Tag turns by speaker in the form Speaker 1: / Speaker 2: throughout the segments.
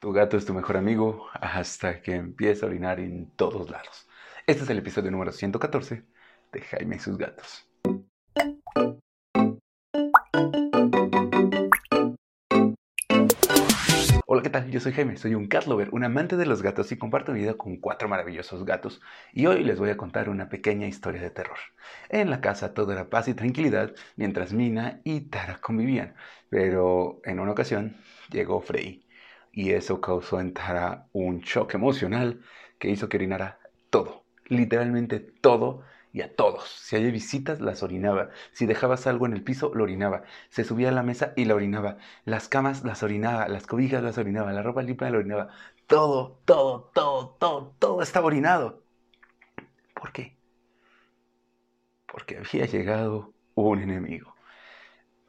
Speaker 1: Tu gato es tu mejor amigo hasta que empieza a orinar en todos lados. Este es el episodio número 114 de Jaime y sus gatos. Hola, ¿qué tal? Yo soy Jaime, soy un cat lover, un amante de los gatos y comparto mi vida con cuatro maravillosos gatos. Y hoy les voy a contar una pequeña historia de terror. En la casa todo era paz y tranquilidad mientras Mina y Tara convivían. Pero en una ocasión llegó Frey y eso causó en Tara un shock emocional que hizo que orinara todo, literalmente todo y a todos. Si había visitas, las orinaba. Si dejabas algo en el piso, lo orinaba. Se subía a la mesa y la orinaba. Las camas las orinaba, las cobijas las orinaba, la ropa limpia la orinaba. Todo, todo, todo, todo, todo estaba orinado. ¿Por qué? Porque había llegado un enemigo.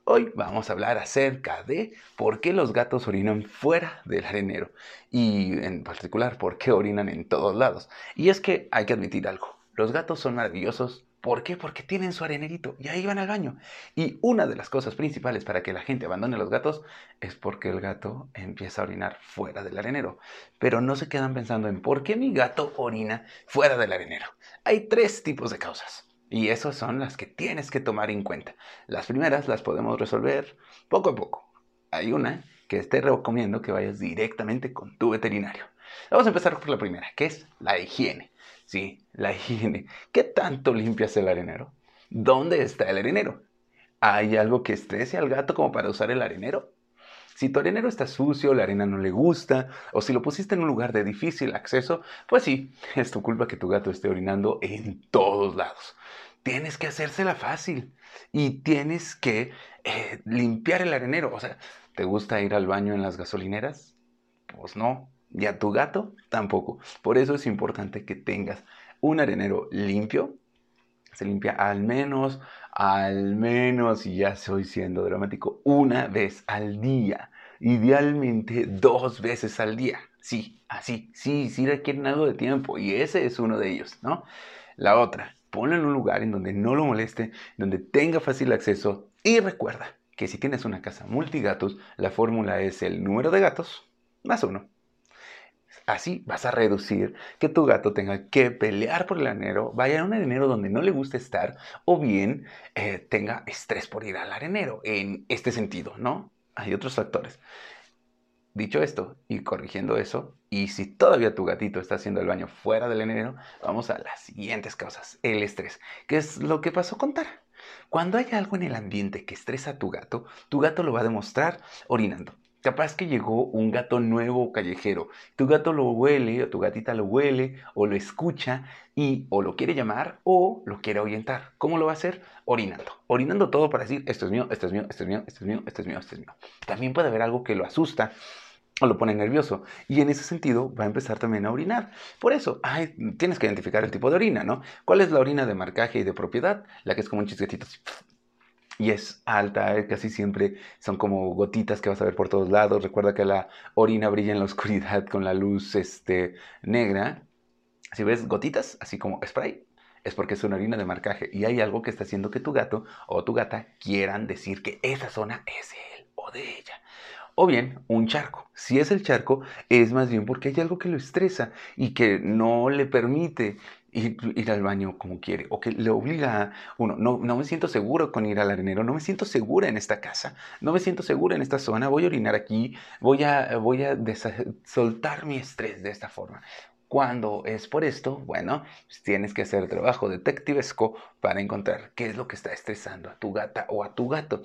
Speaker 1: Hoy vamos a hablar acerca de por qué los gatos orinan fuera del arenero y en particular por qué orinan en todos lados. Y es que hay que admitir algo, los gatos son maravillosos. ¿Por qué? Porque tienen su arenerito y ahí van al baño. Y una de las cosas principales para que la gente abandone a los gatos es porque el gato empieza a orinar fuera del arenero. Pero no se quedan pensando en por qué mi gato orina fuera del arenero. Hay tres tipos de causas. Y esas son las que tienes que tomar en cuenta. Las primeras las podemos resolver poco a poco. Hay una que te recomiendo que vayas directamente con tu veterinario. Vamos a empezar por la primera, que es la higiene. Sí, la higiene. ¿Qué tanto limpias el arenero? ¿Dónde está el arenero? ¿Hay algo que estrese al gato como para usar el arenero? Si tu arenero está sucio, la arena no le gusta, o si lo pusiste en un lugar de difícil acceso, pues sí, es tu culpa que tu gato esté orinando en todos lados tienes que hacérsela fácil y tienes que eh, limpiar el arenero. O sea, ¿te gusta ir al baño en las gasolineras? Pues no. Y a tu gato tampoco. Por eso es importante que tengas un arenero limpio. Se limpia al menos, al menos, y ya estoy siendo dramático, una vez al día. Idealmente dos veces al día. Sí, así, sí, sí requieren algo de tiempo. Y ese es uno de ellos, ¿no? La otra, ponlo en un lugar en donde no lo moleste, donde tenga fácil acceso y recuerda que si tienes una casa multigatos, la fórmula es el número de gatos más uno. Así vas a reducir que tu gato tenga que pelear por el arenero, vaya a un arenero donde no le guste estar o bien eh, tenga estrés por ir al arenero en este sentido, ¿no? Hay otros factores. Dicho esto y corrigiendo eso, y si todavía tu gatito está haciendo el baño fuera del enero, vamos a las siguientes causas. El estrés, que es lo que pasó con Tara. Cuando hay algo en el ambiente que estresa a tu gato, tu gato lo va a demostrar orinando. Capaz que llegó un gato nuevo callejero. Tu gato lo huele, o tu gatita lo huele, o lo escucha y o lo quiere llamar o lo quiere ahuyentar. ¿Cómo lo va a hacer? Orinando. Orinando todo para decir, esto es mío, esto es mío, esto es mío, esto es mío, esto es mío, esto es mío. También puede haber algo que lo asusta o lo pone nervioso. Y en ese sentido va a empezar también a orinar. Por eso, tienes que identificar el tipo de orina, ¿no? ¿Cuál es la orina de marcaje y de propiedad? La que es como un chisquetito y es alta, eh, casi siempre son como gotitas que vas a ver por todos lados. Recuerda que la orina brilla en la oscuridad con la luz este, negra. Si ves gotitas, así como spray, es porque es una orina de marcaje y hay algo que está haciendo que tu gato o tu gata quieran decir que esa zona es él o de ella. O bien un charco. Si es el charco, es más bien porque hay algo que lo estresa y que no le permite ir, al baño como quiere o que le obliga a uno, no, no me siento seguro con ir al arenero, no me siento segura en esta casa, no me siento segura en esta zona, voy a orinar aquí, voy a, voy a soltar mi estrés de esta forma. Cuando es por esto, bueno, pues tienes que hacer trabajo detectivesco para encontrar qué es lo que está estresando a tu gata o a tu gato.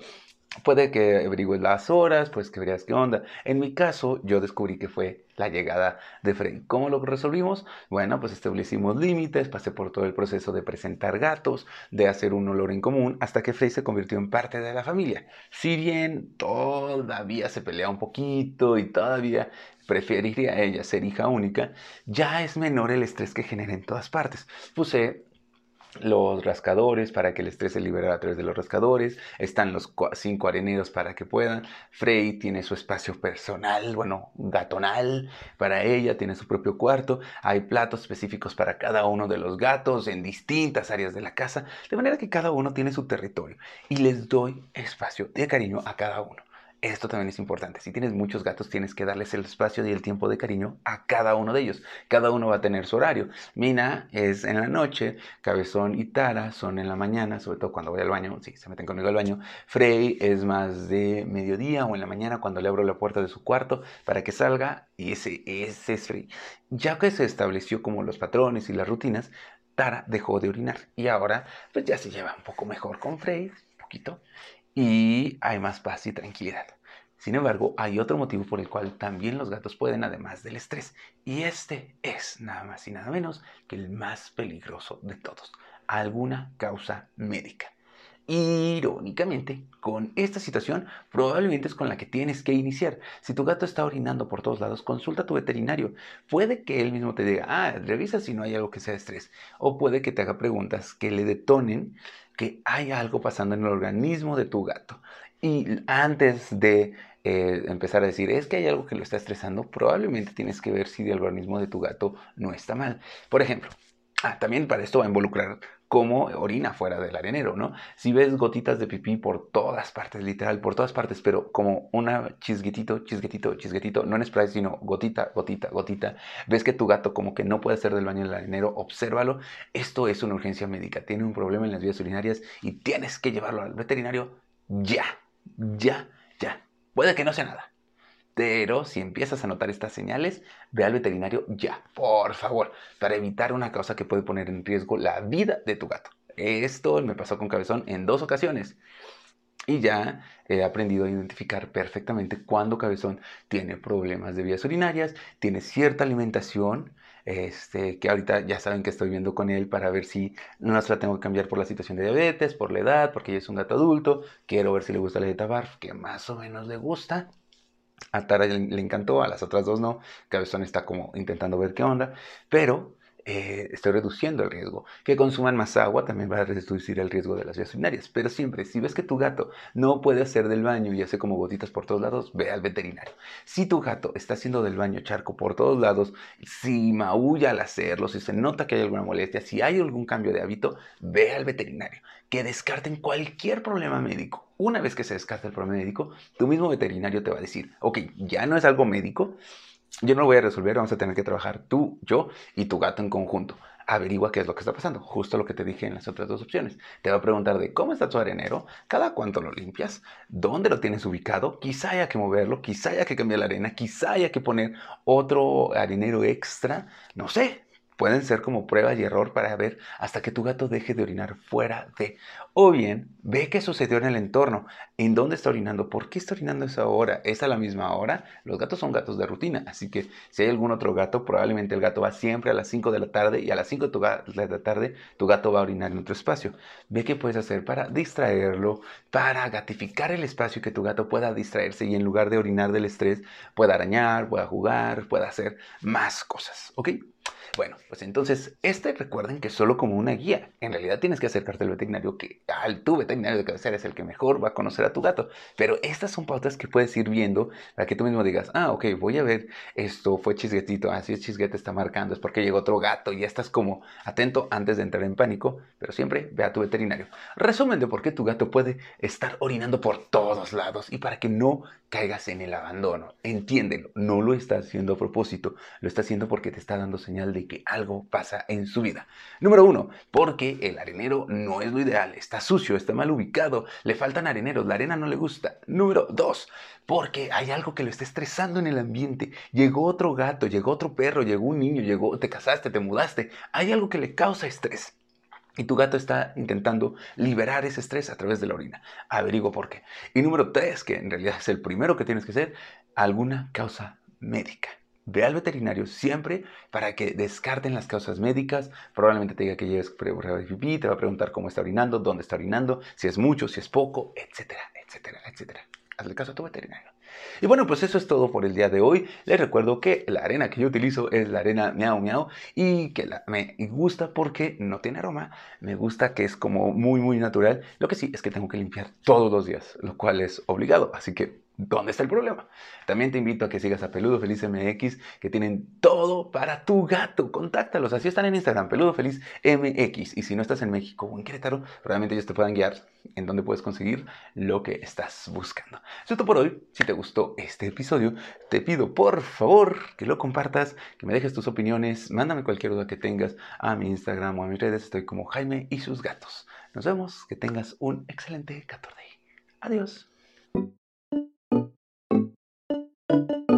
Speaker 1: Puede que averigües las horas, pues que veas qué onda. En mi caso, yo descubrí que fue la llegada de Frey. ¿Cómo lo resolvimos? Bueno, pues establecimos límites, pasé por todo el proceso de presentar gatos, de hacer un olor en común, hasta que Frey se convirtió en parte de la familia. Si bien todavía se pelea un poquito y todavía preferiría ella ser hija única, ya es menor el estrés que genera en todas partes. Puse los rascadores para que el estrés se libere a través de los rascadores, están los cinco areneros para que puedan, Frey tiene su espacio personal, bueno, gatonal para ella, tiene su propio cuarto, hay platos específicos para cada uno de los gatos en distintas áreas de la casa, de manera que cada uno tiene su territorio y les doy espacio de cariño a cada uno. Esto también es importante. Si tienes muchos gatos, tienes que darles el espacio y el tiempo de cariño a cada uno de ellos. Cada uno va a tener su horario. Mina es en la noche, Cabezón y Tara son en la mañana, sobre todo cuando voy al baño, sí, se meten conmigo al baño. Frey es más de mediodía o en la mañana cuando le abro la puerta de su cuarto para que salga y ese, ese es Frey. Ya que se estableció como los patrones y las rutinas, Tara dejó de orinar y ahora pues ya se lleva un poco mejor con Frey, un poquito, y hay más paz y tranquilidad. Sin embargo, hay otro motivo por el cual también los gatos pueden, además del estrés, y este es nada más y nada menos que el más peligroso de todos, alguna causa médica. Irónicamente, con esta situación probablemente es con la que tienes que iniciar. Si tu gato está orinando por todos lados, consulta a tu veterinario. Puede que él mismo te diga, ah, revisa si no hay algo que sea estrés. O puede que te haga preguntas que le detonen que hay algo pasando en el organismo de tu gato. Y antes de eh, empezar a decir, es que hay algo que lo está estresando, probablemente tienes que ver si el organismo de tu gato no está mal. Por ejemplo, ah, también para esto va a involucrar cómo orina fuera del arenero, ¿no? Si ves gotitas de pipí por todas partes, literal, por todas partes, pero como una chisguetito, chisguetito, chisguetito, no en spray, sino gotita, gotita, gotita, ves que tu gato como que no puede hacer del baño en el arenero, obsérvalo. Esto es una urgencia médica, tiene un problema en las vías urinarias y tienes que llevarlo al veterinario ya, ya. Puede que no sea nada. Pero si empiezas a notar estas señales, ve al veterinario ya, por favor, para evitar una causa que puede poner en riesgo la vida de tu gato. Esto me pasó con Cabezón en dos ocasiones. Y ya he aprendido a identificar perfectamente cuando Cabezón tiene problemas de vías urinarias, tiene cierta alimentación, este, que ahorita ya saben que estoy viendo con él para ver si no se la tengo que cambiar por la situación de diabetes, por la edad, porque ya es un gato adulto, quiero ver si le gusta la dieta BARF, que más o menos le gusta, a Tara le, encantó, a las otras dos no. Cabezón está como intentando ver qué onda. Pero eh, estoy reduciendo el riesgo. Que consuman más agua también va a reducir el riesgo de las vías. Pero siempre, si ves que tu gato no puede hacer del baño y hace como gotitas por todos lados, ve al veterinario. Si tu gato está haciendo del baño charco por todos lados, si maulla al hacerlo, si se nota que hay alguna molestia, si hay algún cambio de hábito, ve al veterinario. Que descarten cualquier problema médico. Una vez que se descarte el problema médico, tu mismo veterinario te va a decir, ok, ya no es algo médico, yo no lo voy a resolver, vamos a tener que trabajar tú, yo y tu gato en conjunto. Averigua qué es lo que está pasando, justo lo que te dije en las otras dos opciones. Te va a preguntar de cómo está tu arenero, cada cuánto lo limpias, dónde lo tienes ubicado, quizá haya que moverlo, quizá haya que cambiar la arena, quizá haya que poner otro arenero extra, no sé, Pueden ser como prueba y error para ver hasta que tu gato deje de orinar fuera de. O bien, ve qué sucedió en el entorno. ¿En dónde está orinando? ¿Por qué está orinando esa hora? ¿Es a la misma hora? Los gatos son gatos de rutina. Así que si hay algún otro gato, probablemente el gato va siempre a las 5 de la tarde y a las 5 de la tarde tu gato va a orinar en otro espacio. Ve qué puedes hacer para distraerlo, para gatificar el espacio y que tu gato pueda distraerse y en lugar de orinar del estrés, pueda arañar, pueda jugar, pueda hacer más cosas. ¿Ok? Bueno, pues entonces, este recuerden que es solo como una guía. En realidad tienes que acercarte al veterinario, que al tu veterinario de cabecera es el que mejor va a conocer a tu gato. Pero estas son pautas que puedes ir viendo para que tú mismo digas, ah, ok, voy a ver, esto fue chisguetito, así ah, es chisguete está marcando, es porque llegó otro gato y ya estás como atento antes de entrar en pánico, pero siempre ve a tu veterinario. Resumen de por qué tu gato puede estar orinando por todos lados y para que no caigas en el abandono. Entiéndelo, no lo está haciendo a propósito, lo está haciendo porque te está dando de que algo pasa en su vida. Número uno, porque el arenero no es lo ideal, está sucio, está mal ubicado, le faltan areneros, la arena no le gusta. Número dos, porque hay algo que lo está estresando en el ambiente. Llegó otro gato, llegó otro perro, llegó un niño, llegó, te casaste, te mudaste. Hay algo que le causa estrés. Y tu gato está intentando liberar ese estrés a través de la orina. Averigua por qué. Y número tres, que en realidad es el primero que tienes que hacer, alguna causa médica. Ve al veterinario siempre para que descarten las causas médicas. Probablemente te diga que lleves prueba de pipí, te va a preguntar cómo está orinando, dónde está orinando, si es mucho, si es poco, etcétera, etcétera, etcétera. Hazle caso a tu veterinario. Y bueno, pues eso es todo por el día de hoy. Les recuerdo que la arena que yo utilizo es la arena miau miau y que me gusta porque no tiene aroma. Me gusta que es como muy muy natural. Lo que sí es que tengo que limpiar todos los días, lo cual es obligado. Así que ¿Dónde está el problema? También te invito a que sigas a Peludo Feliz MX, que tienen todo para tu gato. Contáctalos, así están en Instagram, Peludo Feliz MX. Y si no estás en México o en Querétaro, probablemente ellos te puedan guiar en dónde puedes conseguir lo que estás buscando. Eso es todo por hoy. Si te gustó este episodio, te pido por favor que lo compartas, que me dejes tus opiniones, mándame cualquier duda que tengas a mi Instagram o a mis redes. Estoy como Jaime y sus gatos. Nos vemos, que tengas un excelente 14 Adiós. You.